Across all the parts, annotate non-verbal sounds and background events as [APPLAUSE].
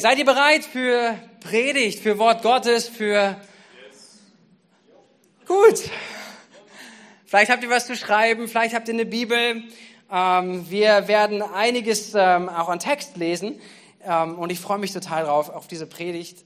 Seid ihr bereit für Predigt, für Wort Gottes, für... Gut. Vielleicht habt ihr was zu schreiben, vielleicht habt ihr eine Bibel. Ähm, wir werden einiges ähm, auch an Text lesen ähm, und ich freue mich total drauf, auf diese Predigt.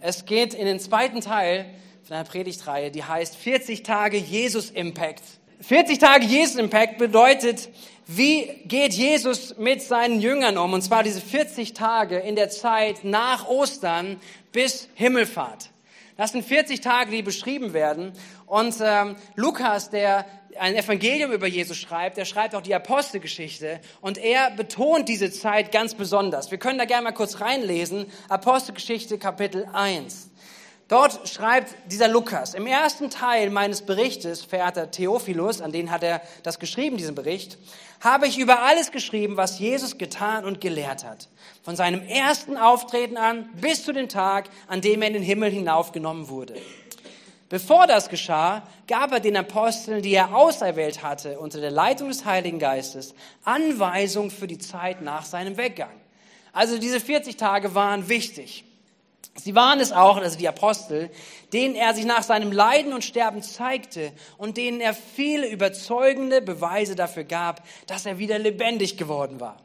es geht in den zweiten Teil von einer Predigtreihe, die heißt 40 Tage Jesus Impact. 40 Tage Jesus Impact bedeutet, wie geht Jesus mit seinen Jüngern um? Und zwar diese 40 Tage in der Zeit nach Ostern bis Himmelfahrt. Das sind 40 Tage, die beschrieben werden. Und ähm, Lukas, der ein Evangelium über Jesus schreibt, der schreibt auch die Apostelgeschichte und er betont diese Zeit ganz besonders. Wir können da gerne mal kurz reinlesen. Apostelgeschichte Kapitel 1. Dort schreibt dieser Lukas, im ersten Teil meines Berichtes, verehrter Theophilus, an den hat er das geschrieben, diesen Bericht, habe ich über alles geschrieben, was Jesus getan und gelehrt hat. Von seinem ersten Auftreten an bis zu dem Tag, an dem er in den Himmel hinaufgenommen wurde. Bevor das geschah, gab er den Aposteln, die er auserwählt hatte, unter der Leitung des Heiligen Geistes, Anweisungen für die Zeit nach seinem Weggang. Also diese 40 Tage waren wichtig. Sie waren es auch, also die Apostel, denen er sich nach seinem Leiden und Sterben zeigte und denen er viele überzeugende Beweise dafür gab, dass er wieder lebendig geworden war.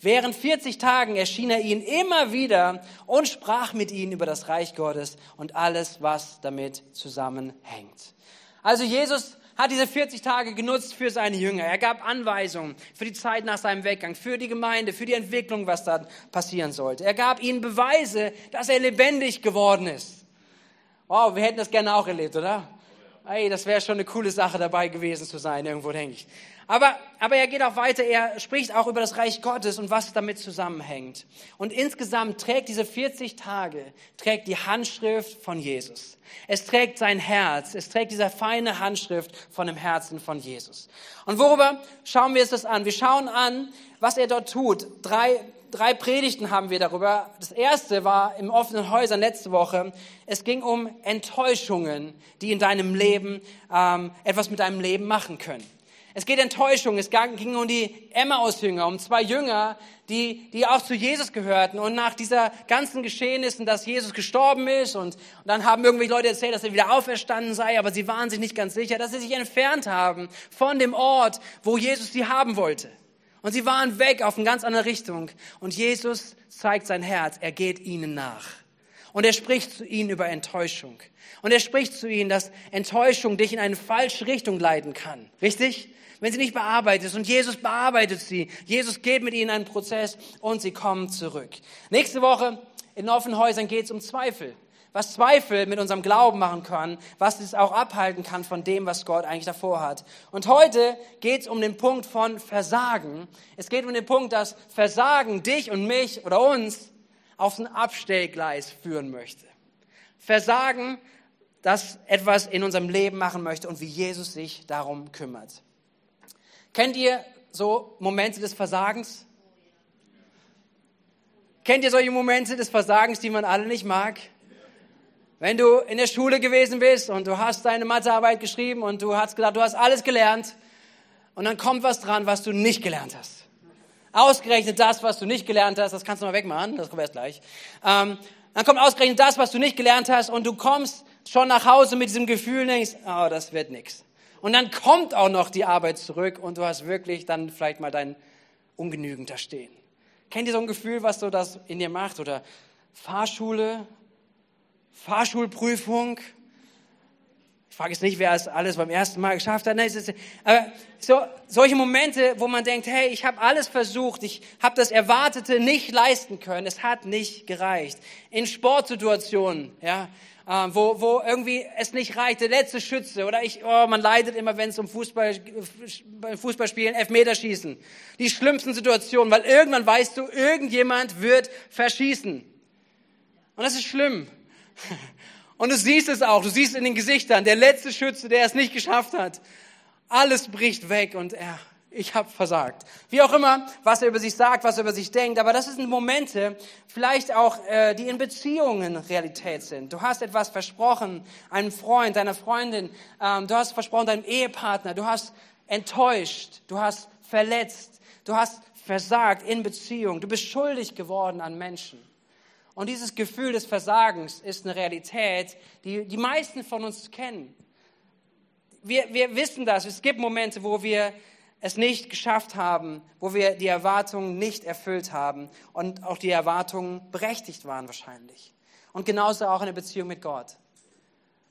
Während 40 Tagen erschien er ihnen immer wieder und sprach mit ihnen über das Reich Gottes und alles, was damit zusammenhängt. Also Jesus hat diese 40 Tage genutzt für seine Jünger. Er gab Anweisungen für die Zeit nach seinem Weggang, für die Gemeinde, für die Entwicklung, was da passieren sollte. Er gab ihnen Beweise, dass er lebendig geworden ist. Wow, wir hätten das gerne auch erlebt, oder? Ey, das wäre schon eine coole Sache dabei gewesen zu sein, irgendwo denke ich. Aber, aber er geht auch weiter, er spricht auch über das Reich Gottes und was damit zusammenhängt. Und insgesamt trägt diese 40 Tage, trägt die Handschrift von Jesus. Es trägt sein Herz, es trägt diese feine Handschrift von dem Herzen von Jesus. Und worüber schauen wir uns das an? Wir schauen an, was er dort tut. Drei, drei Predigten haben wir darüber. Das erste war im offenen Häusern letzte Woche. Es ging um Enttäuschungen, die in deinem Leben ähm, etwas mit deinem Leben machen können. Es geht Enttäuschung. Es ging um die Emmaus-Jünger, um zwei Jünger, die, die auch zu Jesus gehörten. Und nach dieser ganzen Geschehnissen, dass Jesus gestorben ist und, und dann haben irgendwelche Leute erzählt, dass er wieder auferstanden sei, aber sie waren sich nicht ganz sicher, dass sie sich entfernt haben von dem Ort, wo Jesus sie haben wollte. Und sie waren weg auf eine ganz andere Richtung. Und Jesus zeigt sein Herz. Er geht ihnen nach. Und er spricht zu ihnen über Enttäuschung. Und er spricht zu ihnen, dass Enttäuschung dich in eine falsche Richtung leiten kann. Richtig? Wenn sie nicht bearbeitet ist. Und Jesus bearbeitet sie. Jesus geht mit ihnen einen Prozess und sie kommen zurück. Nächste Woche in offenen Häusern geht es um Zweifel. Was Zweifel mit unserem Glauben machen kann, was es auch abhalten kann von dem, was Gott eigentlich davor hat. Und heute geht es um den Punkt von Versagen. Es geht um den Punkt, dass Versagen dich und mich oder uns auf ein Abstellgleis führen möchte. Versagen, das etwas in unserem Leben machen möchte und wie Jesus sich darum kümmert. Kennt ihr so Momente des Versagens? Kennt ihr solche Momente des Versagens, die man alle nicht mag? Wenn du in der Schule gewesen bist und du hast deine Mathearbeit geschrieben und du hast gesagt, du hast alles gelernt und dann kommt was dran, was du nicht gelernt hast. Ausgerechnet das, was du nicht gelernt hast, das kannst du mal wegmachen, das kommt erst gleich. Ähm, dann kommt ausgerechnet das, was du nicht gelernt hast und du kommst schon nach Hause mit diesem Gefühl und denkst, oh, das wird nix. Und dann kommt auch noch die Arbeit zurück und du hast wirklich dann vielleicht mal dein Ungenügen da stehen. Kennt ihr so ein Gefühl, was so das in dir macht? Oder Fahrschule, Fahrschulprüfung. Frage jetzt nicht, wer es alles beim ersten Mal geschafft hat. Nein, aber so, solche Momente, wo man denkt, hey, ich habe alles versucht, ich habe das Erwartete nicht leisten können, es hat nicht gereicht. In Sportsituationen, ja, äh, wo, wo irgendwie es nicht reicht, der letzte Schütze oder ich, oh, man leidet immer, wenn es um Fußball, Fußballspielen, Elfmeterschießen. Die schlimmsten Situationen, weil irgendwann weißt du, irgendjemand wird verschießen. Und das ist schlimm. [LAUGHS] Und du siehst es auch, du siehst in den Gesichtern, der letzte Schütze, der es nicht geschafft hat. Alles bricht weg und er ich habe versagt. Wie auch immer, was er über sich sagt, was er über sich denkt, aber das sind Momente, vielleicht auch, äh, die in Beziehungen Realität sind. Du hast etwas versprochen, einem Freund, deiner Freundin, ähm, du hast versprochen deinem Ehepartner, du hast enttäuscht, du hast verletzt, du hast versagt in Beziehung, du bist schuldig geworden an Menschen. Und dieses Gefühl des Versagens ist eine Realität, die die meisten von uns kennen. Wir, wir wissen das. Es gibt Momente, wo wir es nicht geschafft haben, wo wir die Erwartungen nicht erfüllt haben und auch die Erwartungen berechtigt waren wahrscheinlich. Und genauso auch in der Beziehung mit Gott.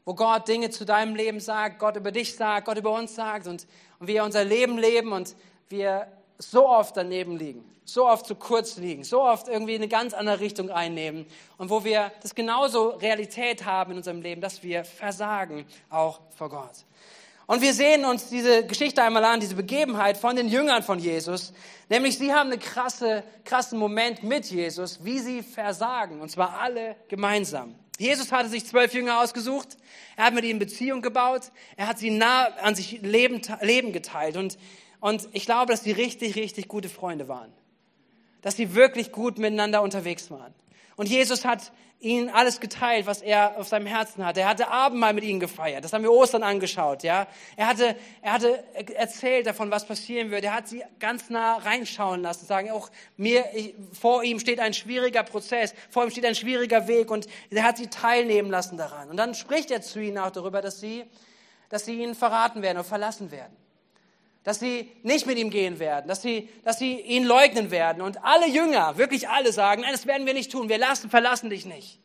Wo Gott Dinge zu deinem Leben sagt, Gott über dich sagt, Gott über uns sagt und, und wir unser Leben leben und wir so oft daneben liegen, so oft zu kurz liegen, so oft irgendwie eine ganz andere Richtung einnehmen und wo wir das genauso Realität haben in unserem Leben, dass wir versagen, auch vor Gott. Und wir sehen uns diese Geschichte einmal an, diese Begebenheit von den Jüngern von Jesus. Nämlich sie haben einen krasse, krassen Moment mit Jesus, wie sie versagen. Und zwar alle gemeinsam. Jesus hatte sich zwölf Jünger ausgesucht. Er hat mit ihnen Beziehung gebaut. Er hat sie nah an sich Leben, Leben geteilt. Und und ich glaube, dass die richtig, richtig gute Freunde waren. Dass sie wirklich gut miteinander unterwegs waren. Und Jesus hat ihnen alles geteilt, was er auf seinem Herzen hatte. Er hatte Abendmahl mit ihnen gefeiert. Das haben wir Ostern angeschaut, ja. Er hatte, er hatte erzählt davon, was passieren wird. Er hat sie ganz nah reinschauen lassen, sagen auch mir, ich, vor ihm steht ein schwieriger Prozess, vor ihm steht ein schwieriger Weg und er hat sie teilnehmen lassen daran. Und dann spricht er zu ihnen auch darüber, dass sie, dass sie ihn verraten werden und verlassen werden dass sie nicht mit ihm gehen werden, dass sie, dass sie ihn leugnen werden. Und alle Jünger, wirklich alle sagen, nein, das werden wir nicht tun, wir lassen, verlassen dich nicht.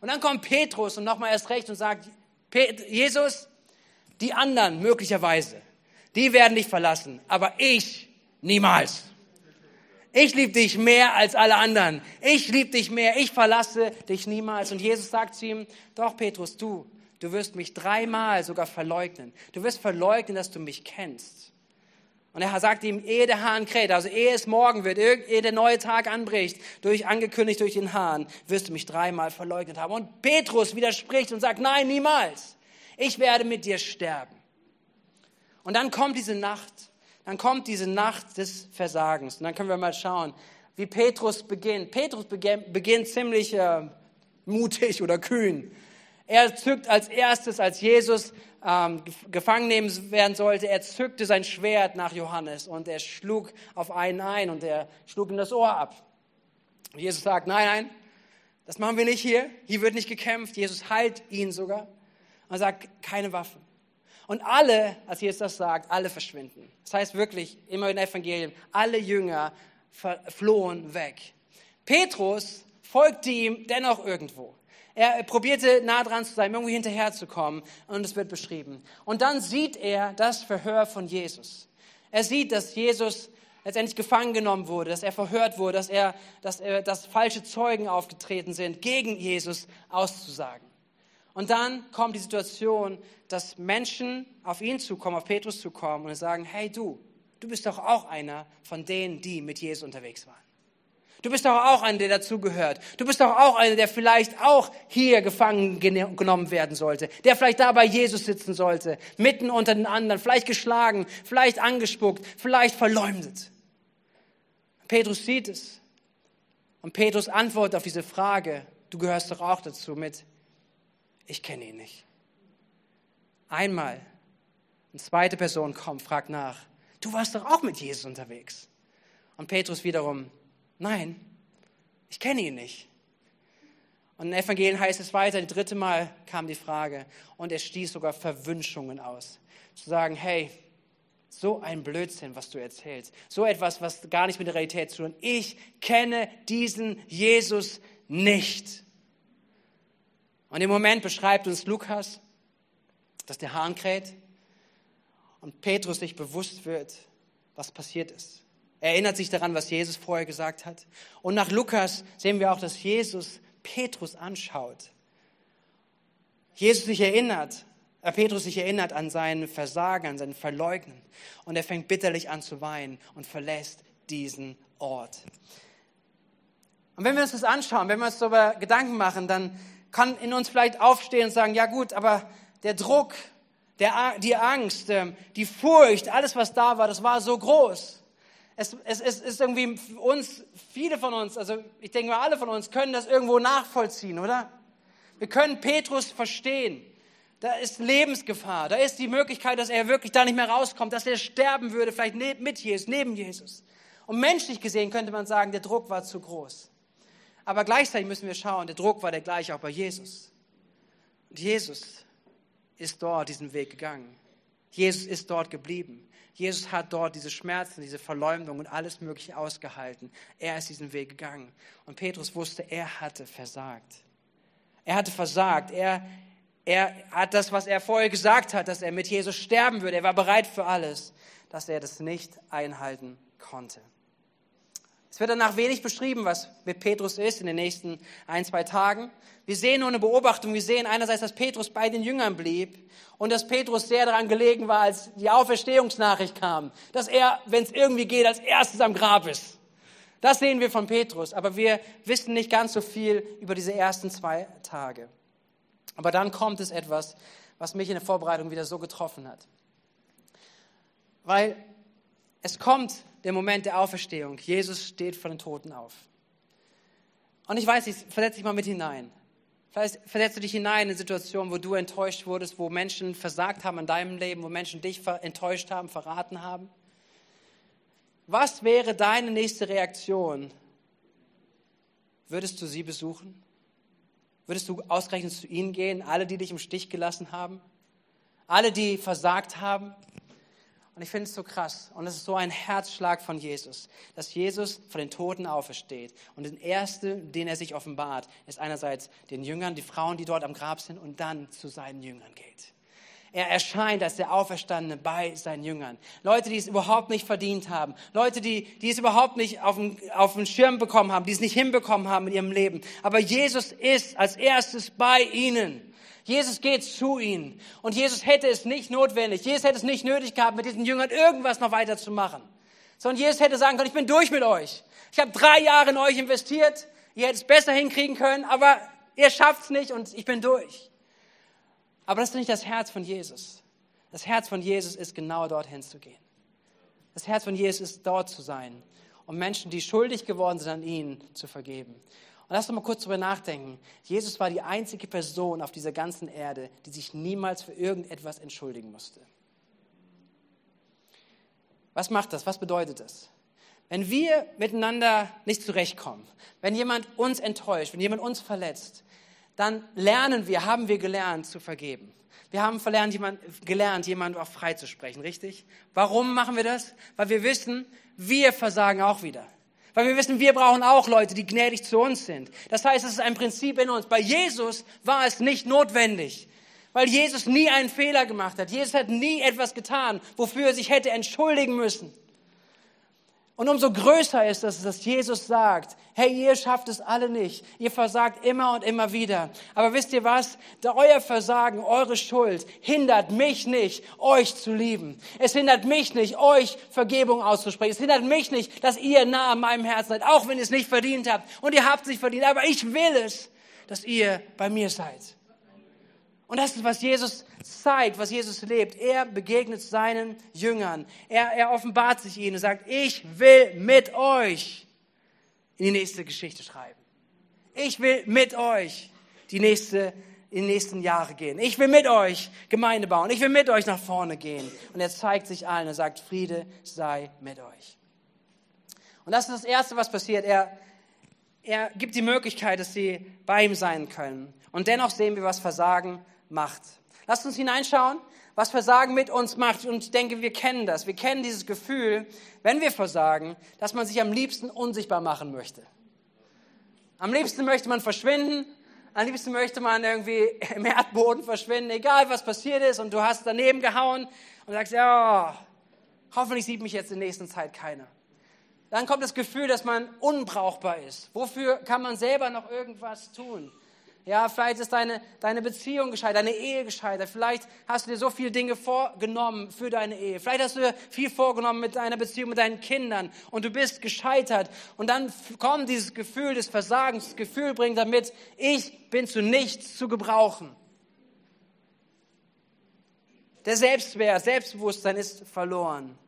Und dann kommt Petrus und nochmal erst recht und sagt, Jesus, die anderen möglicherweise, die werden dich verlassen, aber ich niemals. Ich liebe dich mehr als alle anderen. Ich liebe dich mehr. Ich verlasse dich niemals. Und Jesus sagt zu ihm, doch Petrus, du, du wirst mich dreimal sogar verleugnen. Du wirst verleugnen, dass du mich kennst. Und er sagt ihm, ehe der Hahn kräht, also ehe es morgen wird, ehe der neue Tag anbricht, durch, angekündigt durch den Hahn, wirst du mich dreimal verleugnet haben. Und Petrus widerspricht und sagt, nein, niemals. Ich werde mit dir sterben. Und dann kommt diese Nacht, dann kommt diese Nacht des Versagens. Und dann können wir mal schauen, wie Petrus beginnt. Petrus beginnt ziemlich äh, mutig oder kühn. Er zückt als erstes, als Jesus ähm, gefangen nehmen werden sollte, er zückte sein Schwert nach Johannes und er schlug auf einen ein und er schlug ihm das Ohr ab. Und Jesus sagt, nein, nein, das machen wir nicht hier. Hier wird nicht gekämpft. Jesus heilt ihn sogar und sagt, keine Waffen. Und alle, als Jesus das sagt, alle verschwinden. Das heißt wirklich, immer in Evangelium, alle Jünger flohen weg. Petrus folgte ihm dennoch irgendwo. Er probierte nah dran zu sein, irgendwie hinterherzukommen und es wird beschrieben. Und dann sieht er das Verhör von Jesus. Er sieht, dass Jesus letztendlich gefangen genommen wurde, dass er verhört wurde, dass er, dass er, dass falsche Zeugen aufgetreten sind, gegen Jesus auszusagen. Und dann kommt die Situation, dass Menschen auf ihn zukommen, auf Petrus zukommen und sagen, hey du, du bist doch auch einer von denen, die mit Jesus unterwegs waren. Du bist doch auch einer, der dazugehört. Du bist doch auch einer, der vielleicht auch hier gefangen genommen werden sollte. Der vielleicht da bei Jesus sitzen sollte, mitten unter den anderen, vielleicht geschlagen, vielleicht angespuckt, vielleicht verleumdet. Petrus sieht es. Und Petrus antwortet auf diese Frage, du gehörst doch auch dazu mit, ich kenne ihn nicht. Einmal, eine zweite Person kommt, fragt nach, du warst doch auch mit Jesus unterwegs. Und Petrus wiederum, Nein, ich kenne ihn nicht. Und in Evangelien heißt es weiter, das dritte Mal kam die Frage und er stieß sogar Verwünschungen aus. Zu sagen, hey, so ein Blödsinn, was du erzählst. So etwas, was gar nicht mit der Realität zu tun. Ich kenne diesen Jesus nicht. Und im Moment beschreibt uns Lukas, dass der Hahn kräht und Petrus sich bewusst wird, was passiert ist. Er erinnert sich daran, was Jesus vorher gesagt hat. Und nach Lukas sehen wir auch, dass Jesus Petrus anschaut. Jesus sich erinnert, äh, Petrus sich erinnert an seinen Versagen, an sein Verleugnen. Und er fängt bitterlich an zu weinen und verlässt diesen Ort. Und wenn wir uns das anschauen, wenn wir uns darüber Gedanken machen, dann kann in uns vielleicht aufstehen und sagen, ja gut, aber der Druck, der, die Angst, ähm, die Furcht, alles was da war, das war so groß es, es, es ist irgendwie für uns, viele von uns, also ich denke mal alle von uns, können das irgendwo nachvollziehen, oder? Wir können Petrus verstehen. Da ist Lebensgefahr. Da ist die Möglichkeit, dass er wirklich da nicht mehr rauskommt, dass er sterben würde, vielleicht mit Jesus, neben Jesus. Und menschlich gesehen könnte man sagen, der Druck war zu groß. Aber gleichzeitig müssen wir schauen, der Druck war der gleiche auch bei Jesus. Und Jesus ist dort diesen Weg gegangen. Jesus ist dort geblieben. Jesus hat dort diese Schmerzen, diese Verleumdung und alles Mögliche ausgehalten. Er ist diesen Weg gegangen. Und Petrus wusste, er hatte versagt. Er hatte versagt. Er, er hat das, was er vorher gesagt hat, dass er mit Jesus sterben würde. Er war bereit für alles, dass er das nicht einhalten konnte. Es wird danach wenig beschrieben, was mit Petrus ist in den nächsten ein, zwei Tagen. Wir sehen nur eine Beobachtung. Wir sehen einerseits, dass Petrus bei den Jüngern blieb und dass Petrus sehr daran gelegen war, als die Auferstehungsnachricht kam, dass er, wenn es irgendwie geht, als erstes am Grab ist. Das sehen wir von Petrus, aber wir wissen nicht ganz so viel über diese ersten zwei Tage. Aber dann kommt es etwas, was mich in der Vorbereitung wieder so getroffen hat. Weil es kommt der Moment der Auferstehung. Jesus steht von den Toten auf. Und ich weiß nicht, versetz dich mal mit hinein. Vielleicht versetzt du dich hinein in Situationen, wo du enttäuscht wurdest, wo Menschen versagt haben in deinem Leben, wo Menschen dich enttäuscht haben, verraten haben. Was wäre deine nächste Reaktion? Würdest du sie besuchen? Würdest du ausgerechnet zu ihnen gehen, alle, die dich im Stich gelassen haben? Alle, die versagt haben? Und ich finde es so krass. Und es ist so ein Herzschlag von Jesus, dass Jesus von den Toten aufersteht. Und der erste, den er sich offenbart, ist einerseits den Jüngern, die Frauen, die dort am Grab sind, und dann zu seinen Jüngern geht. Er erscheint als der Auferstandene bei seinen Jüngern. Leute, die es überhaupt nicht verdient haben. Leute, die, die es überhaupt nicht auf den, auf den Schirm bekommen haben, die es nicht hinbekommen haben in ihrem Leben. Aber Jesus ist als erstes bei ihnen. Jesus geht zu ihnen. Und Jesus hätte es nicht notwendig, Jesus hätte es nicht nötig gehabt, mit diesen Jüngern irgendwas noch weiter zu machen. Sondern Jesus hätte sagen können, ich bin durch mit euch. Ich habe drei Jahre in euch investiert. Ihr hättet es besser hinkriegen können, aber ihr schafft es nicht und ich bin durch. Aber das ist nicht das Herz von Jesus. Das Herz von Jesus ist genau dorthin zu gehen. Das Herz von Jesus ist dort zu sein, um Menschen, die schuldig geworden sind an ihn, zu vergeben. Und lass doch mal kurz drüber nachdenken. Jesus war die einzige Person auf dieser ganzen Erde, die sich niemals für irgendetwas entschuldigen musste. Was macht das? Was bedeutet das? Wenn wir miteinander nicht zurechtkommen, wenn jemand uns enttäuscht, wenn jemand uns verletzt, dann lernen wir, haben wir gelernt zu vergeben. Wir haben verlernt, jemand, gelernt, jemanden auch freizusprechen, richtig? Warum machen wir das? Weil wir wissen, wir versagen auch wieder. Weil wir wissen, wir brauchen auch Leute, die gnädig zu uns sind. Das heißt, es ist ein Prinzip in uns. Bei Jesus war es nicht notwendig, weil Jesus nie einen Fehler gemacht hat. Jesus hat nie etwas getan, wofür er sich hätte entschuldigen müssen. Und umso größer ist es, dass Jesus sagt, hey, ihr schafft es alle nicht. Ihr versagt immer und immer wieder. Aber wisst ihr was? Da euer Versagen, eure Schuld hindert mich nicht, euch zu lieben. Es hindert mich nicht, euch Vergebung auszusprechen. Es hindert mich nicht, dass ihr nah an meinem Herzen seid, auch wenn ihr es nicht verdient habt. Und ihr habt es nicht verdient. Aber ich will es, dass ihr bei mir seid. Und das ist, was Jesus zeigt, was Jesus lebt. Er begegnet seinen Jüngern. Er, er offenbart sich ihnen und sagt, ich will mit euch in die nächste Geschichte schreiben. Ich will mit euch die nächste, in die nächsten Jahre gehen. Ich will mit euch Gemeinde bauen. Ich will mit euch nach vorne gehen. Und er zeigt sich allen und sagt, Friede sei mit euch. Und das ist das Erste, was passiert. Er, er gibt die Möglichkeit, dass sie bei ihm sein können. Und dennoch sehen wir, was Versagen macht. Lasst uns hineinschauen, was Versagen mit uns macht. Und ich denke, wir kennen das. Wir kennen dieses Gefühl, wenn wir versagen, dass man sich am liebsten unsichtbar machen möchte. Am liebsten möchte man verschwinden. Am liebsten möchte man irgendwie [LAUGHS] im Erdboden verschwinden, egal was passiert ist. Und du hast daneben gehauen und sagst, ja, hoffentlich sieht mich jetzt in der nächsten Zeit keiner. Dann kommt das Gefühl, dass man unbrauchbar ist. Wofür kann man selber noch irgendwas tun? Ja, vielleicht ist deine, deine Beziehung gescheitert, deine Ehe gescheitert. Vielleicht hast du dir so viele Dinge vorgenommen für deine Ehe. Vielleicht hast du dir viel vorgenommen mit deiner Beziehung mit deinen Kindern und du bist gescheitert. Und dann kommt dieses Gefühl des Versagens. Das Gefühl bringt damit, ich bin zu nichts zu gebrauchen. Der Selbstwert, Selbstbewusstsein ist verloren.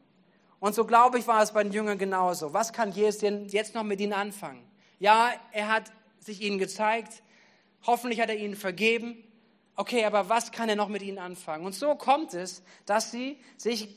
Und so glaube ich, war es bei den Jüngern genauso. Was kann Jesus denn jetzt noch mit ihnen anfangen? Ja, er hat sich ihnen gezeigt, Hoffentlich hat er ihnen vergeben, okay, aber was kann er noch mit ihnen anfangen? Und so kommt es, dass sie sich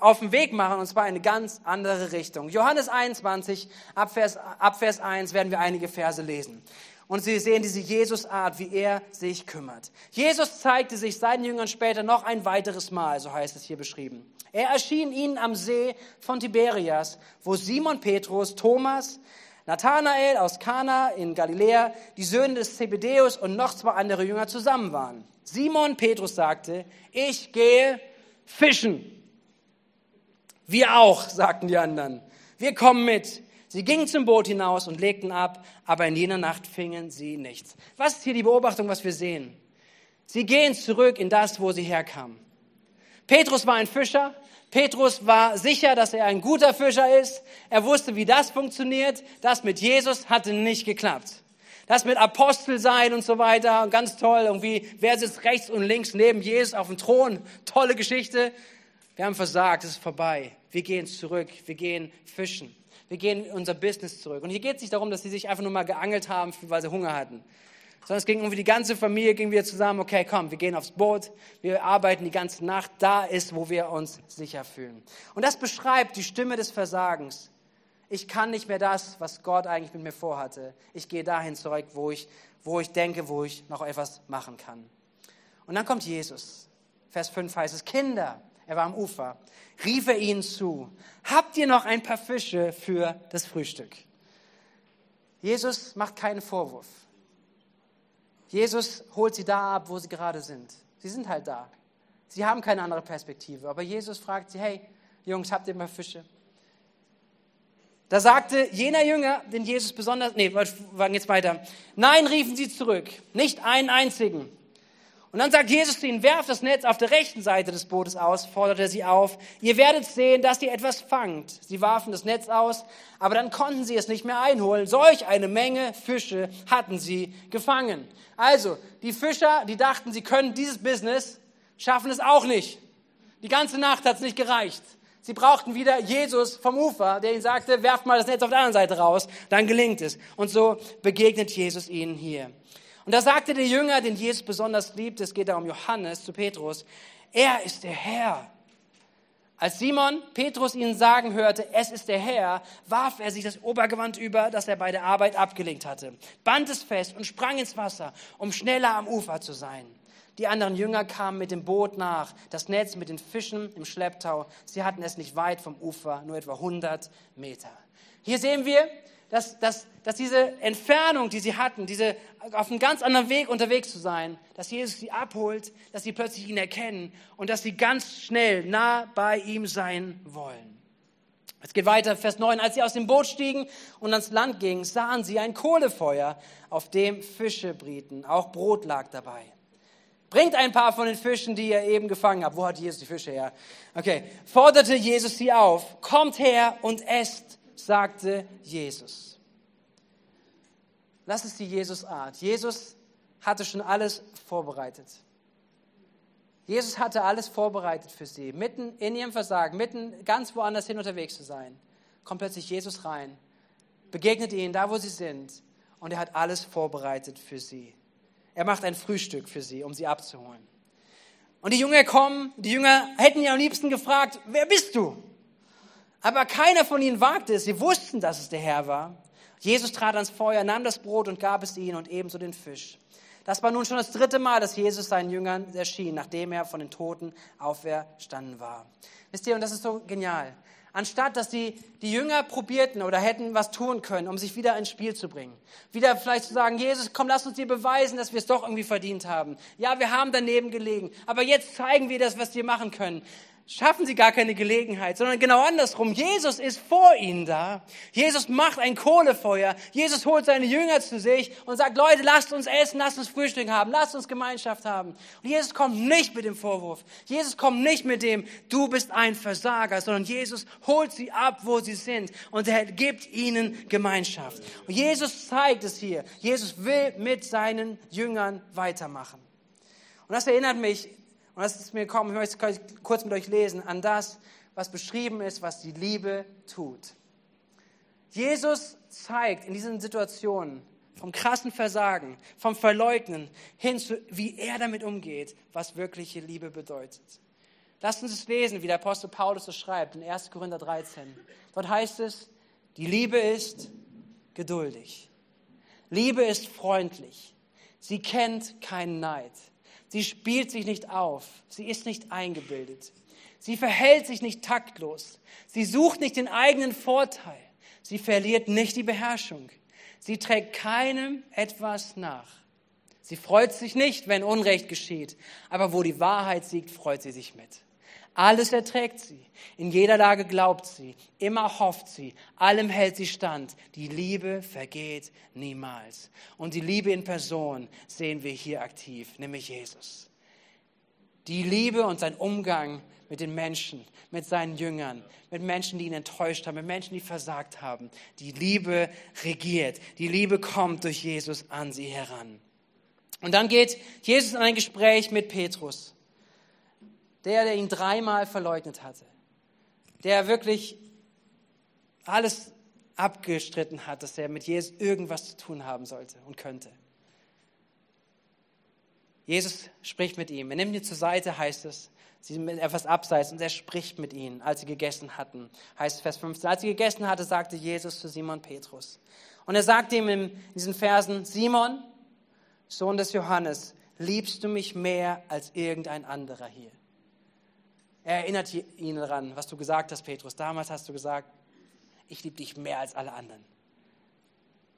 auf den Weg machen, und zwar in eine ganz andere Richtung. Johannes 21, Abvers, Abvers 1 werden wir einige Verse lesen. Und sie sehen diese Jesus-Art, wie er sich kümmert. Jesus zeigte sich seinen Jüngern später noch ein weiteres Mal, so heißt es hier beschrieben. Er erschien ihnen am See von Tiberias, wo Simon Petrus, Thomas, Nathanael aus Kana in Galiläa, die Söhne des Zebedeus und noch zwei andere Jünger zusammen waren. Simon Petrus sagte, ich gehe fischen. Wir auch, sagten die anderen. Wir kommen mit. Sie gingen zum Boot hinaus und legten ab, aber in jener Nacht fingen sie nichts. Was ist hier die Beobachtung, was wir sehen? Sie gehen zurück in das, wo sie herkamen. Petrus war ein Fischer. Petrus war sicher, dass er ein guter Fischer ist. Er wusste, wie das funktioniert. Das mit Jesus hatte nicht geklappt. Das mit Apostel sein und so weiter, ganz toll. Irgendwie, wer sitzt rechts und links neben Jesus auf dem Thron? Tolle Geschichte. Wir haben versagt, es ist vorbei. Wir gehen zurück, wir gehen fischen wir gehen unser Business zurück. Und hier geht es nicht darum, dass sie sich einfach nur mal geangelt haben, weil sie Hunger hatten. Sondern es ging irgendwie die ganze Familie, ging wieder zusammen, okay, komm, wir gehen aufs Boot, wir arbeiten die ganze Nacht, da ist, wo wir uns sicher fühlen. Und das beschreibt die Stimme des Versagens. Ich kann nicht mehr das, was Gott eigentlich mit mir vorhatte. Ich gehe dahin zurück, wo ich, wo ich denke, wo ich noch etwas machen kann. Und dann kommt Jesus. Vers 5 heißt es, Kinder, er war am Ufer, rief er ihnen zu, habt ihr noch ein paar Fische für das Frühstück? Jesus macht keinen Vorwurf. Jesus holt sie da ab, wo sie gerade sind. Sie sind halt da. Sie haben keine andere Perspektive. Aber Jesus fragt sie, hey, Jungs, habt ihr mal Fische? Da sagte jener Jünger, den Jesus besonders, nee, wir fangen jetzt weiter. Nein, riefen sie zurück. Nicht einen einzigen. Und dann sagt Jesus zu ihnen, werft das Netz auf der rechten Seite des Bootes aus, fordert er sie auf. Ihr werdet sehen, dass ihr etwas fangt. Sie warfen das Netz aus, aber dann konnten sie es nicht mehr einholen. Solch eine Menge Fische hatten sie gefangen. Also, die Fischer, die dachten, sie können dieses Business, schaffen es auch nicht. Die ganze Nacht hat es nicht gereicht. Sie brauchten wieder Jesus vom Ufer, der ihnen sagte, werft mal das Netz auf der anderen Seite raus, dann gelingt es. Und so begegnet Jesus ihnen hier. Und da sagte der Jünger, den Jesus besonders liebt, es geht da um Johannes zu Petrus, er ist der Herr. Als Simon Petrus ihnen sagen hörte, es ist der Herr, warf er sich das Obergewand über, das er bei der Arbeit abgelegt hatte, band es fest und sprang ins Wasser, um schneller am Ufer zu sein. Die anderen Jünger kamen mit dem Boot nach, das Netz mit den Fischen im Schlepptau. Sie hatten es nicht weit vom Ufer, nur etwa 100 Meter. Hier sehen wir, dass, dass, dass diese Entfernung, die sie hatten, diese auf einem ganz anderen Weg unterwegs zu sein, dass Jesus sie abholt, dass sie plötzlich ihn erkennen und dass sie ganz schnell nah bei ihm sein wollen. Es geht weiter, Vers 9. Als sie aus dem Boot stiegen und ans Land gingen, sahen sie ein Kohlefeuer, auf dem Fische brieten. Auch Brot lag dabei. Bringt ein paar von den Fischen, die ihr eben gefangen habt. Wo hat Jesus die Fische her? Okay. Forderte Jesus sie auf. Kommt her und esst sagte Jesus. Das ist die Jesus-Art. Jesus hatte schon alles vorbereitet. Jesus hatte alles vorbereitet für sie. Mitten in ihrem Versagen, mitten ganz woanders hin unterwegs zu sein, kommt plötzlich Jesus rein, begegnet ihnen da, wo sie sind, und er hat alles vorbereitet für sie. Er macht ein Frühstück für sie, um sie abzuholen. Und die Jünger kommen, die Jünger hätten ihn am liebsten gefragt, wer bist du? Aber keiner von ihnen wagte es. Sie wussten, dass es der Herr war. Jesus trat ans Feuer, nahm das Brot und gab es ihnen und ebenso den Fisch. Das war nun schon das dritte Mal, dass Jesus seinen Jüngern erschien, nachdem er von den Toten auferstanden war. Wisst ihr, und das ist so genial. Anstatt, dass die, die Jünger probierten oder hätten was tun können, um sich wieder ins Spiel zu bringen. Wieder vielleicht zu sagen, Jesus, komm, lass uns dir beweisen, dass wir es doch irgendwie verdient haben. Ja, wir haben daneben gelegen, aber jetzt zeigen wir das, was wir machen können schaffen sie gar keine Gelegenheit, sondern genau andersrum. Jesus ist vor ihnen da. Jesus macht ein Kohlefeuer. Jesus holt seine Jünger zu sich und sagt, Leute, lasst uns essen, lasst uns Frühstück haben, lasst uns Gemeinschaft haben. Und Jesus kommt nicht mit dem Vorwurf. Jesus kommt nicht mit dem, du bist ein Versager, sondern Jesus holt sie ab, wo sie sind und er gibt ihnen Gemeinschaft. Und Jesus zeigt es hier. Jesus will mit seinen Jüngern weitermachen. Und das erinnert mich und das ist mir gekommen, ich möchte kurz mit euch lesen, an das, was beschrieben ist, was die Liebe tut. Jesus zeigt in diesen Situationen, vom krassen Versagen, vom Verleugnen hin zu, wie er damit umgeht, was wirkliche Liebe bedeutet. Lasst uns es lesen, wie der Apostel Paulus es schreibt in 1. Korinther 13. Dort heißt es, die Liebe ist geduldig. Liebe ist freundlich. Sie kennt keinen Neid. Sie spielt sich nicht auf. Sie ist nicht eingebildet. Sie verhält sich nicht taktlos. Sie sucht nicht den eigenen Vorteil. Sie verliert nicht die Beherrschung. Sie trägt keinem etwas nach. Sie freut sich nicht, wenn Unrecht geschieht, aber wo die Wahrheit siegt, freut sie sich mit. Alles erträgt sie. In jeder Lage glaubt sie. Immer hofft sie. Allem hält sie stand. Die Liebe vergeht niemals. Und die Liebe in Person sehen wir hier aktiv, nämlich Jesus. Die Liebe und sein Umgang mit den Menschen, mit seinen Jüngern, mit Menschen, die ihn enttäuscht haben, mit Menschen, die versagt haben. Die Liebe regiert. Die Liebe kommt durch Jesus an sie heran. Und dann geht Jesus in ein Gespräch mit Petrus. Der, der ihn dreimal verleugnet hatte. Der wirklich alles abgestritten hat, dass er mit Jesus irgendwas zu tun haben sollte und könnte. Jesus spricht mit ihm. Er nimmt ihn zur Seite, heißt es. Sie sind etwas abseits und er spricht mit ihnen, als sie gegessen hatten. Heißt Vers 15. Als sie gegessen hatte, sagte Jesus zu Simon Petrus. Und er sagte ihm in diesen Versen, Simon, Sohn des Johannes, liebst du mich mehr als irgendein anderer hier? Er erinnert ihn daran, was du gesagt hast, Petrus. Damals hast du gesagt, ich liebe dich mehr als alle anderen.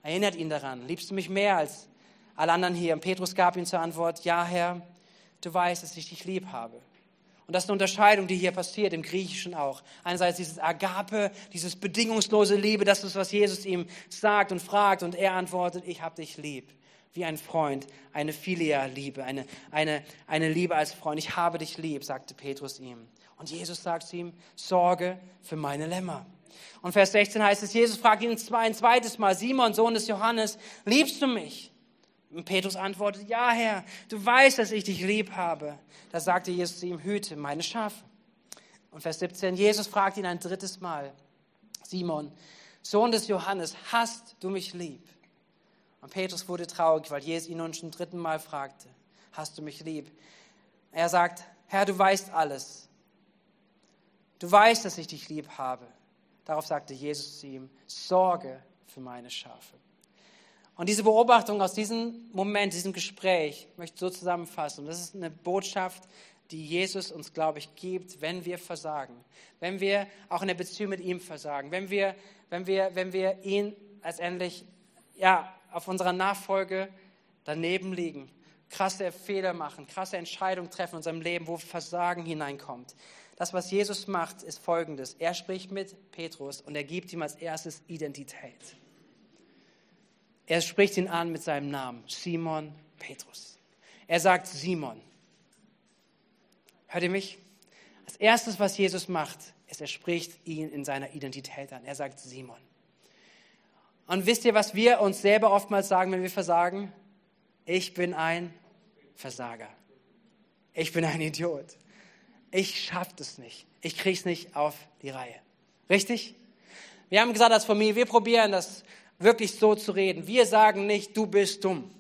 Erinnert ihn daran, liebst du mich mehr als alle anderen hier? Und Petrus gab ihm zur Antwort, ja Herr, du weißt, dass ich dich lieb habe. Und das ist eine Unterscheidung, die hier passiert, im Griechischen auch. Einerseits dieses Agape, dieses bedingungslose Liebe, das ist, was Jesus ihm sagt und fragt. Und er antwortet, ich habe dich lieb. Wie ein Freund, eine Filia-Liebe, eine, eine, eine Liebe als Freund. Ich habe dich lieb, sagte Petrus ihm. Und Jesus sagt zu ihm, sorge für meine Lämmer. Und Vers 16 heißt es, Jesus fragt ihn ein zweites Mal, Simon, Sohn des Johannes, liebst du mich? Und Petrus antwortet, ja Herr, du weißt, dass ich dich lieb habe. Da sagte Jesus zu ihm, hüte meine Schafe. Und Vers 17, Jesus fragt ihn ein drittes Mal, Simon, Sohn des Johannes, hast du mich lieb? Und Petrus wurde traurig, weil Jesus ihn nun zum dritten Mal fragte, hast du mich lieb? Er sagt, Herr, du weißt alles. Du weißt, dass ich dich lieb habe. Darauf sagte Jesus zu ihm, sorge für meine Schafe. Und diese Beobachtung aus diesem Moment, diesem Gespräch, möchte ich so zusammenfassen. Das ist eine Botschaft, die Jesus uns, glaube ich, gibt, wenn wir versagen. Wenn wir auch in der Beziehung mit ihm versagen. Wenn wir, wenn wir, wenn wir ihn letztendlich, ja, auf unserer Nachfolge daneben liegen. Krasse Fehler machen, krasse Entscheidungen treffen in unserem Leben, wo Versagen hineinkommt. Das, was Jesus macht, ist folgendes. Er spricht mit Petrus und er gibt ihm als erstes Identität. Er spricht ihn an mit seinem Namen, Simon Petrus. Er sagt Simon. Hört ihr mich? Als erstes, was Jesus macht, ist, er spricht ihn in seiner Identität an. Er sagt Simon. Und wisst ihr, was wir uns selber oftmals sagen, wenn wir versagen? Ich bin ein Versager. Ich bin ein Idiot ich schaffe das nicht. Ich kriege es nicht auf die Reihe. Richtig? Wir haben gesagt als Familie, wir probieren das wirklich so zu reden. Wir sagen nicht, du bist dumm,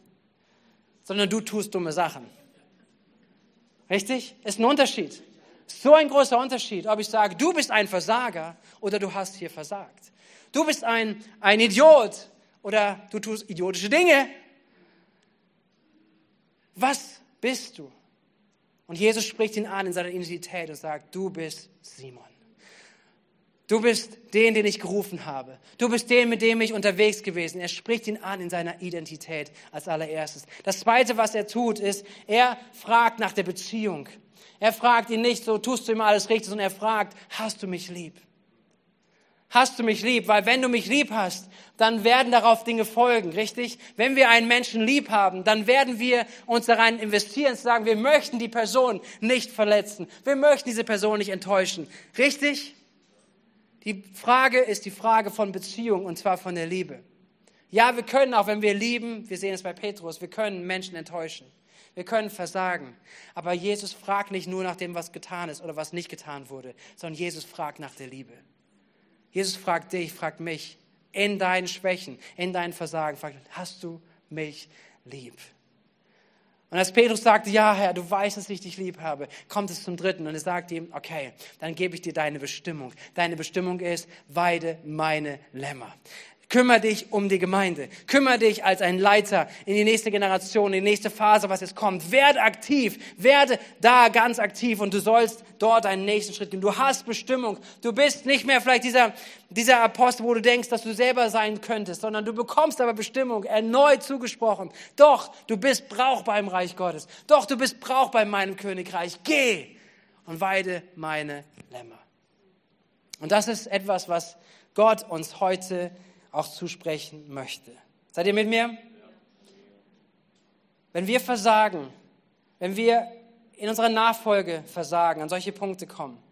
sondern du tust dumme Sachen. Richtig? Ist ein Unterschied. So ein großer Unterschied, ob ich sage, du bist ein Versager oder du hast hier versagt. Du bist ein, ein Idiot oder du tust idiotische Dinge. Was bist du? Und Jesus spricht ihn an in seiner Identität und sagt, du bist Simon. Du bist den, den ich gerufen habe. Du bist den, mit dem ich unterwegs gewesen. Er spricht ihn an in seiner Identität als allererstes. Das Zweite, was er tut, ist, er fragt nach der Beziehung. Er fragt ihn nicht, so tust du immer alles richtig, sondern er fragt, hast du mich lieb? Hast du mich lieb? Weil wenn du mich lieb hast, dann werden darauf Dinge folgen, richtig? Wenn wir einen Menschen lieb haben, dann werden wir uns daran investieren, zu sagen, wir möchten die Person nicht verletzen. Wir möchten diese Person nicht enttäuschen. Richtig? Die Frage ist die Frage von Beziehung und zwar von der Liebe. Ja, wir können auch, wenn wir lieben, wir sehen es bei Petrus, wir können Menschen enttäuschen. Wir können versagen. Aber Jesus fragt nicht nur nach dem, was getan ist oder was nicht getan wurde, sondern Jesus fragt nach der Liebe. Jesus fragt dich, fragt mich, in deinen Schwächen, in deinen Versagen, fragt, hast du mich lieb? Und als Petrus sagte, ja Herr, du weißt, dass ich dich lieb habe, kommt es zum dritten und er sagt ihm, okay, dann gebe ich dir deine Bestimmung. Deine Bestimmung ist, weide meine Lämmer. Kümmer dich um die Gemeinde. Kümmer dich als ein Leiter in die nächste Generation, in die nächste Phase, was jetzt kommt. Werde aktiv. Werde da ganz aktiv und du sollst dort einen nächsten Schritt gehen. Du hast Bestimmung. Du bist nicht mehr vielleicht dieser, dieser Apostel, wo du denkst, dass du selber sein könntest, sondern du bekommst aber Bestimmung erneut zugesprochen. Doch, du bist brauchbar im Reich Gottes. Doch, du bist brauchbar in meinem Königreich. Geh und weide meine Lämmer. Und das ist etwas, was Gott uns heute auch zusprechen möchte. Seid ihr mit mir? Wenn wir versagen, wenn wir in unserer Nachfolge versagen, an solche Punkte kommen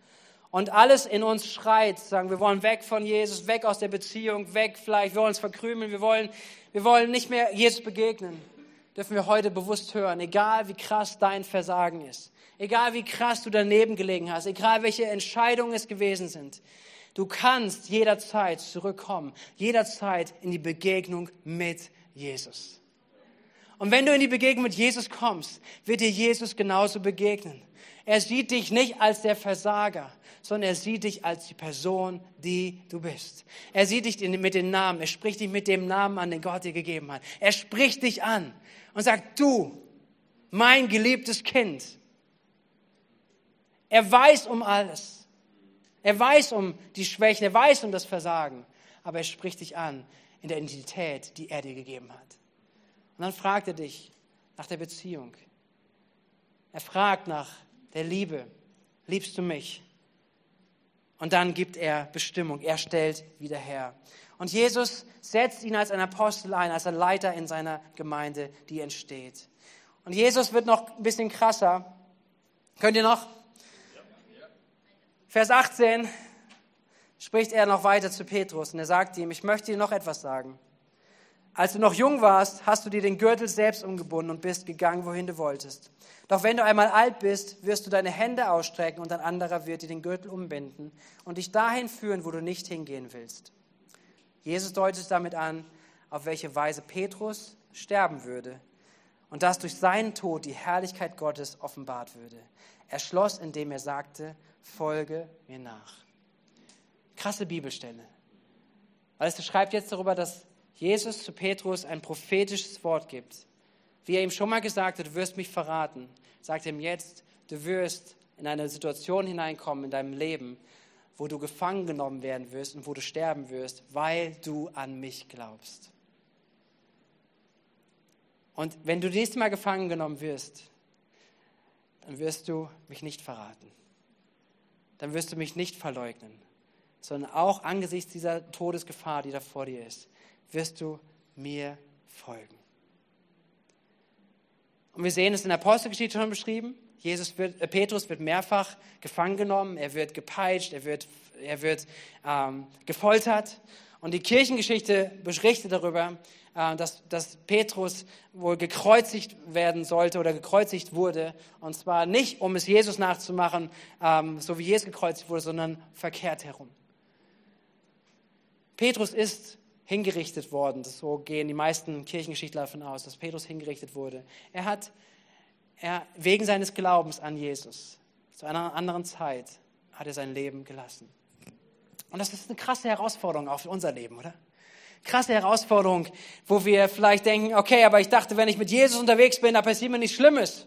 und alles in uns schreit, sagen, wir wollen weg von Jesus, weg aus der Beziehung, weg vielleicht, wir wollen uns verkrümeln, wir wollen, wir wollen nicht mehr Jesus begegnen, dürfen wir heute bewusst hören, egal wie krass dein Versagen ist, egal wie krass du daneben gelegen hast, egal welche Entscheidungen es gewesen sind, Du kannst jederzeit zurückkommen, jederzeit in die Begegnung mit Jesus. Und wenn du in die Begegnung mit Jesus kommst, wird dir Jesus genauso begegnen. Er sieht dich nicht als der Versager, sondern er sieht dich als die Person, die du bist. Er sieht dich mit dem Namen, er spricht dich mit dem Namen an, den Gott dir gegeben hat. Er spricht dich an und sagt, du, mein geliebtes Kind. Er weiß um alles. Er weiß um die Schwächen, er weiß um das Versagen, aber er spricht dich an in der Identität, die er dir gegeben hat. Und dann fragt er dich nach der Beziehung. Er fragt nach der Liebe. Liebst du mich? Und dann gibt er Bestimmung. Er stellt wieder her. Und Jesus setzt ihn als ein Apostel ein, als ein Leiter in seiner Gemeinde, die entsteht. Und Jesus wird noch ein bisschen krasser. Könnt ihr noch? Vers 18 spricht er noch weiter zu Petrus und er sagt ihm, ich möchte dir noch etwas sagen. Als du noch jung warst, hast du dir den Gürtel selbst umgebunden und bist gegangen, wohin du wolltest. Doch wenn du einmal alt bist, wirst du deine Hände ausstrecken und ein anderer wird dir den Gürtel umbinden und dich dahin führen, wo du nicht hingehen willst. Jesus deutet damit an, auf welche Weise Petrus sterben würde und dass durch seinen Tod die Herrlichkeit Gottes offenbart würde. Er schloss, indem er sagte, folge mir nach. Krasse Bibelstelle. Es schreibt jetzt darüber, dass Jesus zu Petrus ein prophetisches Wort gibt. Wie er ihm schon mal gesagt hat, du wirst mich verraten, sagt er ihm jetzt, du wirst in eine Situation hineinkommen in deinem Leben, wo du gefangen genommen werden wirst und wo du sterben wirst, weil du an mich glaubst. Und wenn du nächstes Mal gefangen genommen wirst, dann wirst du mich nicht verraten dann wirst du mich nicht verleugnen, sondern auch angesichts dieser Todesgefahr, die da vor dir ist, wirst du mir folgen. Und wir sehen es in der Apostelgeschichte schon beschrieben. Jesus wird, äh, Petrus wird mehrfach gefangen genommen, er wird gepeitscht, er wird, er wird ähm, gefoltert. Und die Kirchengeschichte berichtet darüber, dass, dass Petrus wohl gekreuzigt werden sollte oder gekreuzigt wurde. Und zwar nicht, um es Jesus nachzumachen, ähm, so wie Jesus gekreuzigt wurde, sondern verkehrt herum. Petrus ist hingerichtet worden. so gehen die meisten Kirchengeschichtler davon aus, dass Petrus hingerichtet wurde. Er hat, er, wegen seines Glaubens an Jesus, zu einer anderen Zeit, hat er sein Leben gelassen. Und das ist eine krasse Herausforderung auch für unser Leben, oder? Krasse Herausforderung, wo wir vielleicht denken, okay, aber ich dachte, wenn ich mit Jesus unterwegs bin, da passiert mir nichts Schlimmes.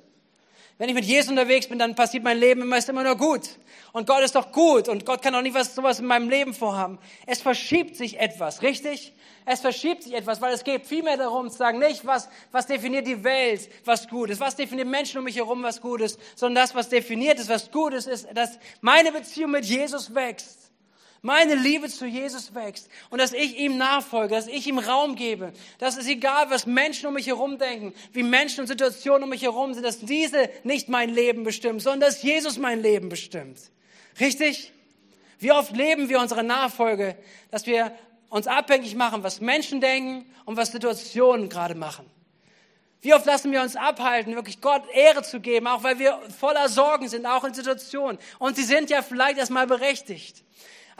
Wenn ich mit Jesus unterwegs bin, dann passiert mein Leben immer, ist immer nur gut. Und Gott ist doch gut und Gott kann doch nicht was, sowas in meinem Leben vorhaben. Es verschiebt sich etwas, richtig? Es verschiebt sich etwas, weil es geht vielmehr darum zu sagen, nicht was, was definiert die Welt, was gut ist, was definiert Menschen um mich herum, was gut ist, sondern das, was definiert ist, was gut ist, ist, dass meine Beziehung mit Jesus wächst meine Liebe zu Jesus wächst und dass ich ihm nachfolge, dass ich ihm Raum gebe, dass es egal, was Menschen um mich herum denken, wie Menschen und Situationen um mich herum sind, dass diese nicht mein Leben bestimmen, sondern dass Jesus mein Leben bestimmt. Richtig? Wie oft leben wir unsere Nachfolge, dass wir uns abhängig machen, was Menschen denken und was Situationen gerade machen. Wie oft lassen wir uns abhalten, wirklich Gott Ehre zu geben, auch weil wir voller Sorgen sind, auch in Situationen. Und sie sind ja vielleicht erstmal berechtigt.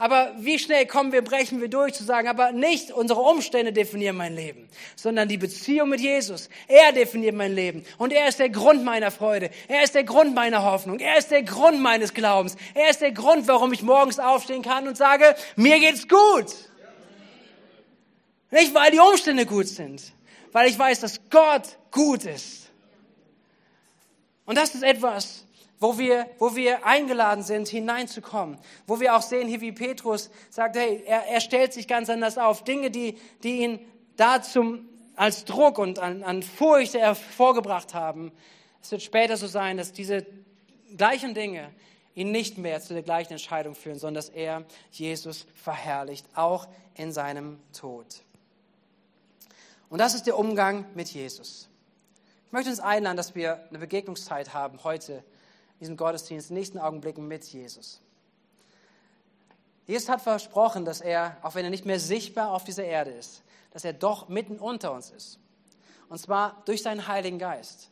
Aber wie schnell kommen wir, brechen wir durch zu sagen, aber nicht unsere Umstände definieren mein Leben, sondern die Beziehung mit Jesus. Er definiert mein Leben. Und er ist der Grund meiner Freude. Er ist der Grund meiner Hoffnung. Er ist der Grund meines Glaubens. Er ist der Grund, warum ich morgens aufstehen kann und sage, mir geht's gut. Nicht, weil die Umstände gut sind, weil ich weiß, dass Gott gut ist. Und das ist etwas, wo wir, wo wir eingeladen sind, hineinzukommen, wo wir auch sehen, hier wie Petrus sagt, hey, er, er stellt sich ganz anders auf. Dinge, die, die ihn da zum, als Druck und an, an Furcht hervorgebracht haben. Es wird später so sein, dass diese gleichen Dinge ihn nicht mehr zu der gleichen Entscheidung führen, sondern dass er Jesus verherrlicht, auch in seinem Tod. Und das ist der Umgang mit Jesus. Ich möchte uns einladen, dass wir eine Begegnungszeit haben heute diesem Gottesdienst in den nächsten Augenblicken mit Jesus. Jesus hat versprochen, dass er, auch wenn er nicht mehr sichtbar auf dieser Erde ist, dass er doch mitten unter uns ist. Und zwar durch seinen Heiligen Geist.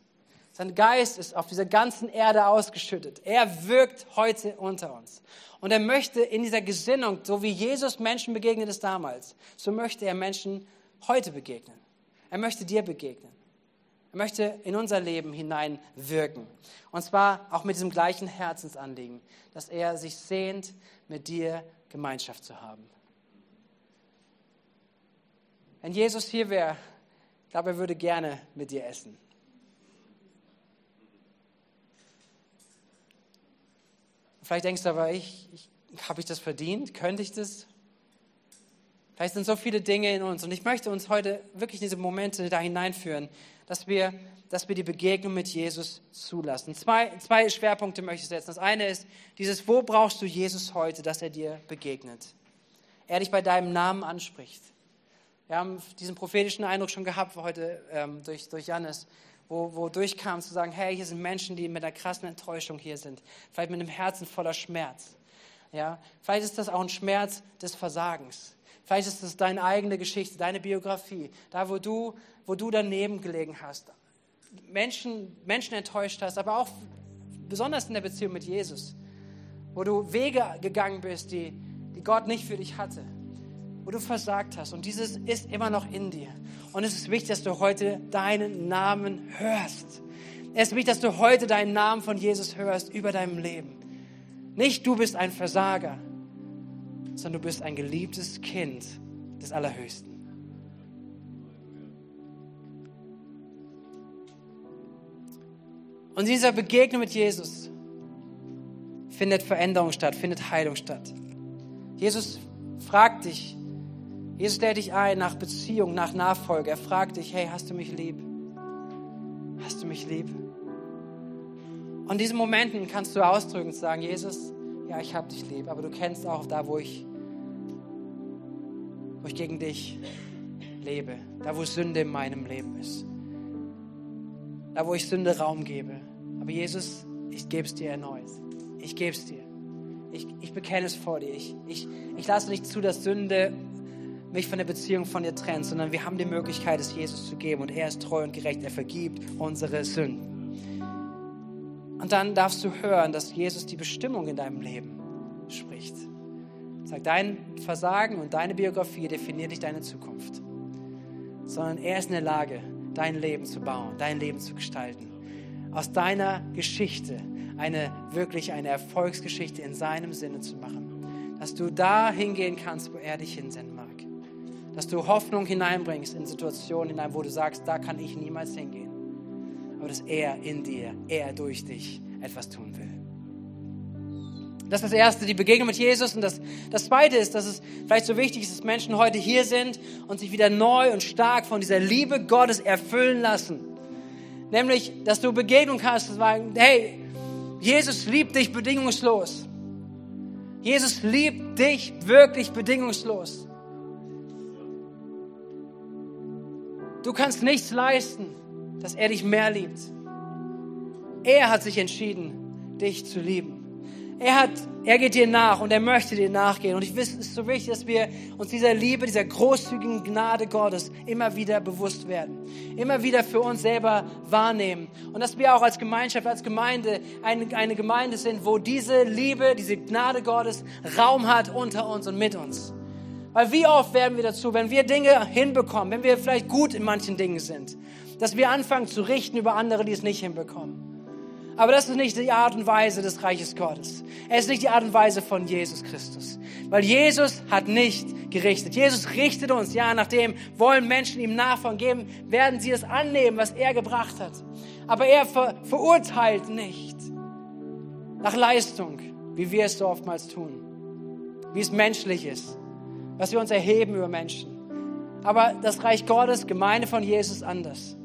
Sein Geist ist auf dieser ganzen Erde ausgeschüttet. Er wirkt heute unter uns. Und er möchte in dieser Gesinnung, so wie Jesus Menschen begegnet ist damals, so möchte er Menschen heute begegnen. Er möchte dir begegnen. Möchte in unser Leben hineinwirken. Und zwar auch mit diesem gleichen Herzensanliegen, dass er sich sehnt, mit dir Gemeinschaft zu haben. Wenn Jesus hier wäre, glaube, er würde gerne mit dir essen. Vielleicht denkst du aber, ich, ich habe ich das verdient? Könnte ich das? Vielleicht sind so viele Dinge in uns und ich möchte uns heute wirklich diese Momente da hineinführen, dass wir, dass wir die Begegnung mit Jesus zulassen. Zwei, zwei Schwerpunkte möchte ich setzen. Das eine ist dieses, wo brauchst du Jesus heute, dass er dir begegnet? Er dich bei deinem Namen anspricht. Wir haben diesen prophetischen Eindruck schon gehabt heute ähm, durch, durch Jannis, wo, wo durchkam zu sagen, hey, hier sind Menschen, die mit einer krassen Enttäuschung hier sind. Vielleicht mit einem Herzen voller Schmerz. Ja, vielleicht ist das auch ein Schmerz des Versagens. Vielleicht ist es deine eigene Geschichte, deine Biografie, da wo du, wo du daneben gelegen hast, Menschen, Menschen enttäuscht hast, aber auch besonders in der Beziehung mit Jesus, wo du Wege gegangen bist, die, die Gott nicht für dich hatte, wo du versagt hast. Und dieses ist immer noch in dir. Und es ist wichtig, dass du heute deinen Namen hörst. Es ist wichtig, dass du heute deinen Namen von Jesus hörst über deinem Leben. Nicht du bist ein Versager, sondern du bist ein geliebtes Kind des Allerhöchsten. Und in dieser Begegnung mit Jesus findet Veränderung statt, findet Heilung statt. Jesus fragt dich, Jesus stellt dich ein nach Beziehung, nach Nachfolge. Er fragt dich, hey, hast du mich lieb? Hast du mich lieb? Und in diesen Momenten kannst du ausdrücken und sagen, Jesus, ja, ich habe dich lieb, aber du kennst auch da, wo ich wo ich gegen dich lebe, da wo Sünde in meinem Leben ist, da wo ich Sünde Raum gebe. Aber Jesus, ich gebe es dir erneut. Ich gebe es dir. Ich, ich bekenne es vor dir. Ich, ich, ich lasse nicht zu, dass Sünde mich von der Beziehung von dir trennt, sondern wir haben die Möglichkeit, es Jesus zu geben und er ist treu und gerecht. Er vergibt unsere Sünden. Und dann darfst du hören, dass Jesus die Bestimmung in deinem Leben spricht. Sag, dein Versagen und deine Biografie definiert nicht deine Zukunft, sondern er ist in der Lage, dein Leben zu bauen, dein Leben zu gestalten. Aus deiner Geschichte eine wirklich eine Erfolgsgeschichte in seinem Sinne zu machen. Dass du da hingehen kannst, wo er dich hinsenden mag. Dass du Hoffnung hineinbringst in Situationen hinein, wo du sagst, da kann ich niemals hingehen. Aber dass er in dir, er durch dich etwas tun will. Das ist das Erste, die Begegnung mit Jesus. Und das, das Zweite ist, dass es vielleicht so wichtig ist, dass Menschen heute hier sind und sich wieder neu und stark von dieser Liebe Gottes erfüllen lassen. Nämlich, dass du Begegnung hast, zu sagen, hey, Jesus liebt dich bedingungslos. Jesus liebt dich wirklich bedingungslos. Du kannst nichts leisten, dass er dich mehr liebt. Er hat sich entschieden, dich zu lieben. Er hat, er geht dir nach und er möchte dir nachgehen. Und ich weiß, es ist so wichtig, dass wir uns dieser Liebe, dieser großzügigen Gnade Gottes immer wieder bewusst werden. Immer wieder für uns selber wahrnehmen. Und dass wir auch als Gemeinschaft, als Gemeinde eine, eine Gemeinde sind, wo diese Liebe, diese Gnade Gottes Raum hat unter uns und mit uns. Weil wie oft werden wir dazu, wenn wir Dinge hinbekommen, wenn wir vielleicht gut in manchen Dingen sind, dass wir anfangen zu richten über andere, die es nicht hinbekommen. Aber das ist nicht die Art und Weise des Reiches Gottes. Es ist nicht die Art und Weise von Jesus Christus. Weil Jesus hat nicht gerichtet. Jesus richtet uns, ja, nachdem wollen Menschen ihm Nachfolgen geben, werden sie es annehmen, was er gebracht hat. Aber er ver verurteilt nicht nach Leistung, wie wir es so oftmals tun. Wie es menschlich ist. Was wir uns erheben über Menschen. Aber das Reich Gottes, Gemeinde von Jesus anders.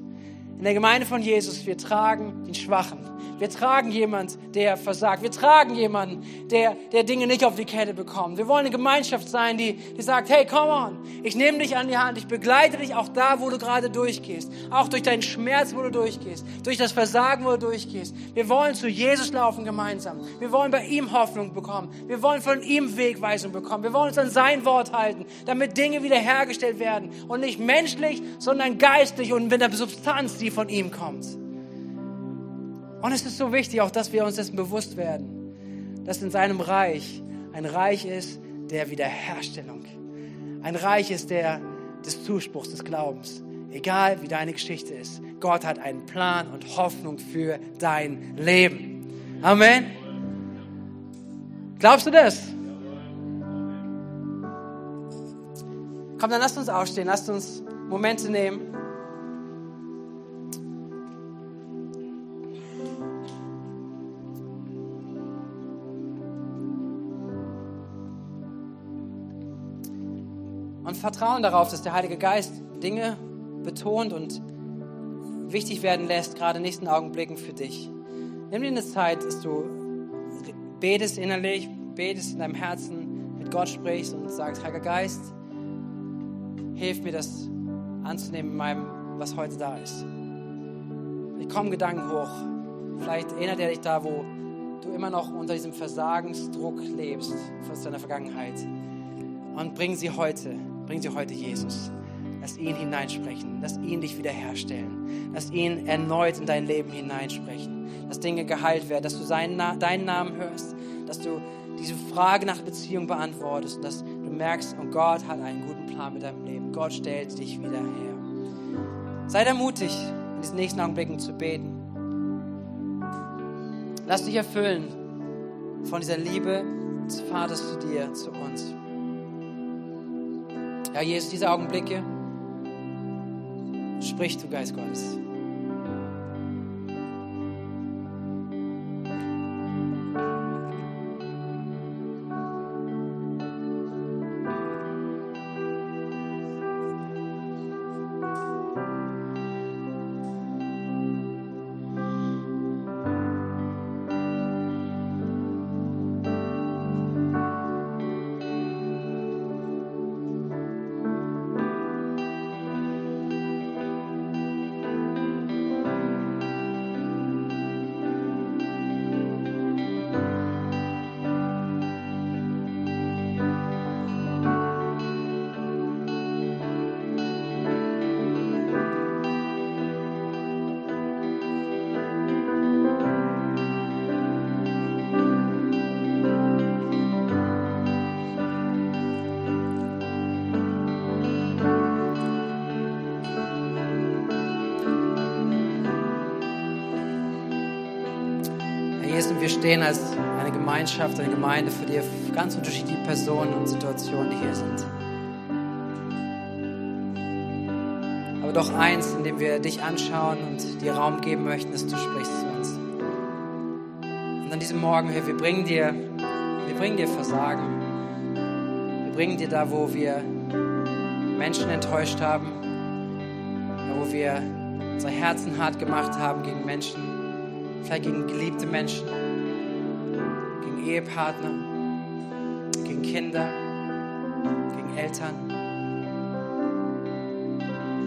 In der Gemeinde von Jesus, wir tragen den Schwachen. Wir tragen jemand, der versagt. Wir tragen jemanden, der, der Dinge nicht auf die Kette bekommt. Wir wollen eine Gemeinschaft sein, die, die sagt, hey, come on, ich nehme dich an die Hand, ich begleite dich auch da, wo du gerade durchgehst. Auch durch deinen Schmerz, wo du durchgehst. Durch das Versagen, wo du durchgehst. Wir wollen zu Jesus laufen gemeinsam. Wir wollen bei ihm Hoffnung bekommen. Wir wollen von ihm Wegweisung bekommen. Wir wollen uns an sein Wort halten, damit Dinge wiederhergestellt werden. Und nicht menschlich, sondern geistlich und mit der Substanz, die von ihm kommt. Und es ist so wichtig, auch dass wir uns dessen bewusst werden, dass in seinem Reich ein Reich ist der Wiederherstellung. Ein Reich ist der des Zuspruchs, des Glaubens. Egal wie deine Geschichte ist, Gott hat einen Plan und Hoffnung für dein Leben. Amen. Glaubst du das? Komm, dann lasst uns aufstehen, lasst uns Momente nehmen. Und vertrauen darauf, dass der Heilige Geist Dinge betont und wichtig werden lässt, gerade in nächsten Augenblicken für dich. Nimm dir eine Zeit, dass du betest innerlich, betest in deinem Herzen, mit Gott sprichst und sagst, Heiliger Geist, hilf mir das anzunehmen in meinem, was heute da ist. Ich komme Gedanken hoch. Vielleicht erinnert er dich da, wo du immer noch unter diesem Versagensdruck lebst aus deiner Vergangenheit. Und bring sie heute Bring sie heute Jesus. Lass ihn hineinsprechen. Lass ihn dich wiederherstellen. Lass ihn erneut in dein Leben hineinsprechen. Dass Dinge geheilt werden, dass du seinen, deinen Namen hörst. Dass du diese Frage nach Beziehung beantwortest. Und dass du merkst, und Gott hat einen guten Plan mit deinem Leben. Gott stellt dich wieder her. Sei da mutig, in diesen nächsten Augenblicken zu beten. Lass dich erfüllen von dieser Liebe des Vaters zu dir, zu uns. Ja, Jesus, diese Augenblicke, sprich du Geist Gottes. Stehen als eine Gemeinschaft, eine Gemeinde für dir, ganz unterschiedliche Personen und Situationen, die hier sind. Aber doch eins, in dem wir dich anschauen und dir Raum geben möchten, dass du sprichst zu uns. Und an diesem Morgen, Herr, wir bringen dir, wir bringen dir Versagen. Wir bringen dir da, wo wir Menschen enttäuscht haben, da, wo wir unsere Herzen hart gemacht haben gegen Menschen, vielleicht gegen geliebte Menschen. Ehepartner, gegen Kinder, gegen Eltern.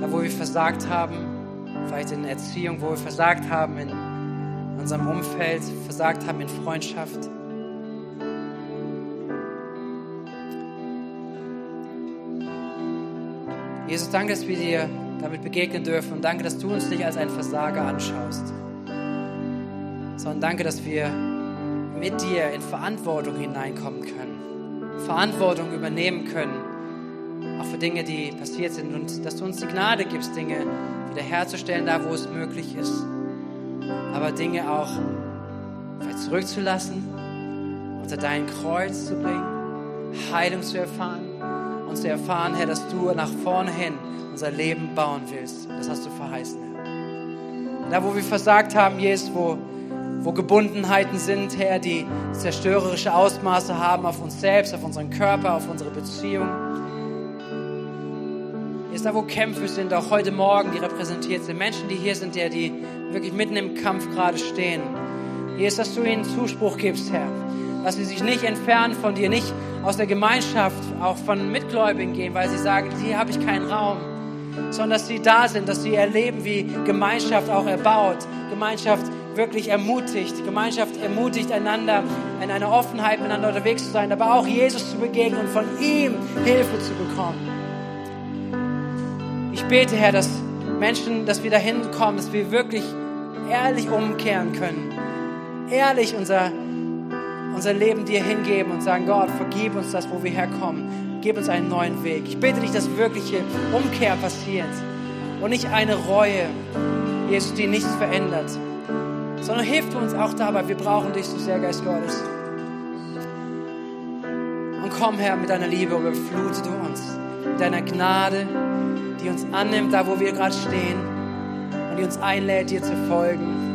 Da, wo wir versagt haben, vielleicht in der Erziehung, wo wir versagt haben in unserem Umfeld, versagt haben in Freundschaft. Jesus, danke, dass wir dir damit begegnen dürfen und danke, dass du uns nicht als einen Versager anschaust, sondern danke, dass wir mit dir in Verantwortung hineinkommen können, Verantwortung übernehmen können, auch für Dinge, die passiert sind und dass du uns die Gnade gibst, Dinge wiederherzustellen, da wo es möglich ist, aber Dinge auch zurückzulassen, unter dein Kreuz zu bringen, Heilung zu erfahren und zu erfahren, Herr, dass du nach vorne hin unser Leben bauen willst. Das hast du verheißen, Herr. Da, wo wir versagt haben, Jesus, wo wo Gebundenheiten sind, Herr, die zerstörerische Ausmaße haben auf uns selbst, auf unseren Körper, auf unsere Beziehung. Ist da, wo Kämpfe sind, auch heute Morgen, die repräsentiert sind. Menschen, die hier sind, Herr, die wirklich mitten im Kampf gerade stehen. Hier ist, dass du ihnen Zuspruch gibst, Herr. Dass sie sich nicht entfernen von dir, nicht aus der Gemeinschaft, auch von Mitgläubigen gehen, weil sie sagen, hier habe ich keinen Raum. Sondern dass sie da sind, dass sie erleben, wie Gemeinschaft auch erbaut. Gemeinschaft wirklich ermutigt. Gemeinschaft ermutigt einander, in einer Offenheit miteinander unterwegs zu sein, aber auch Jesus zu begegnen und von ihm Hilfe zu bekommen. Ich bete, Herr, dass Menschen, dass wir dahin kommen, dass wir wirklich ehrlich umkehren können. Ehrlich unser, unser Leben dir hingeben und sagen, Gott, vergib uns das, wo wir herkommen. Gib uns einen neuen Weg. Ich bete dich, dass wirkliche Umkehr passiert und nicht eine Reue, Jesus, die nichts verändert sondern hilf uns auch dabei. Wir brauchen dich so sehr, Geist Gottes. Und komm, Herr, mit deiner Liebe, überflute du uns, mit deiner Gnade, die uns annimmt, da wo wir gerade stehen und die uns einlädt, dir zu folgen.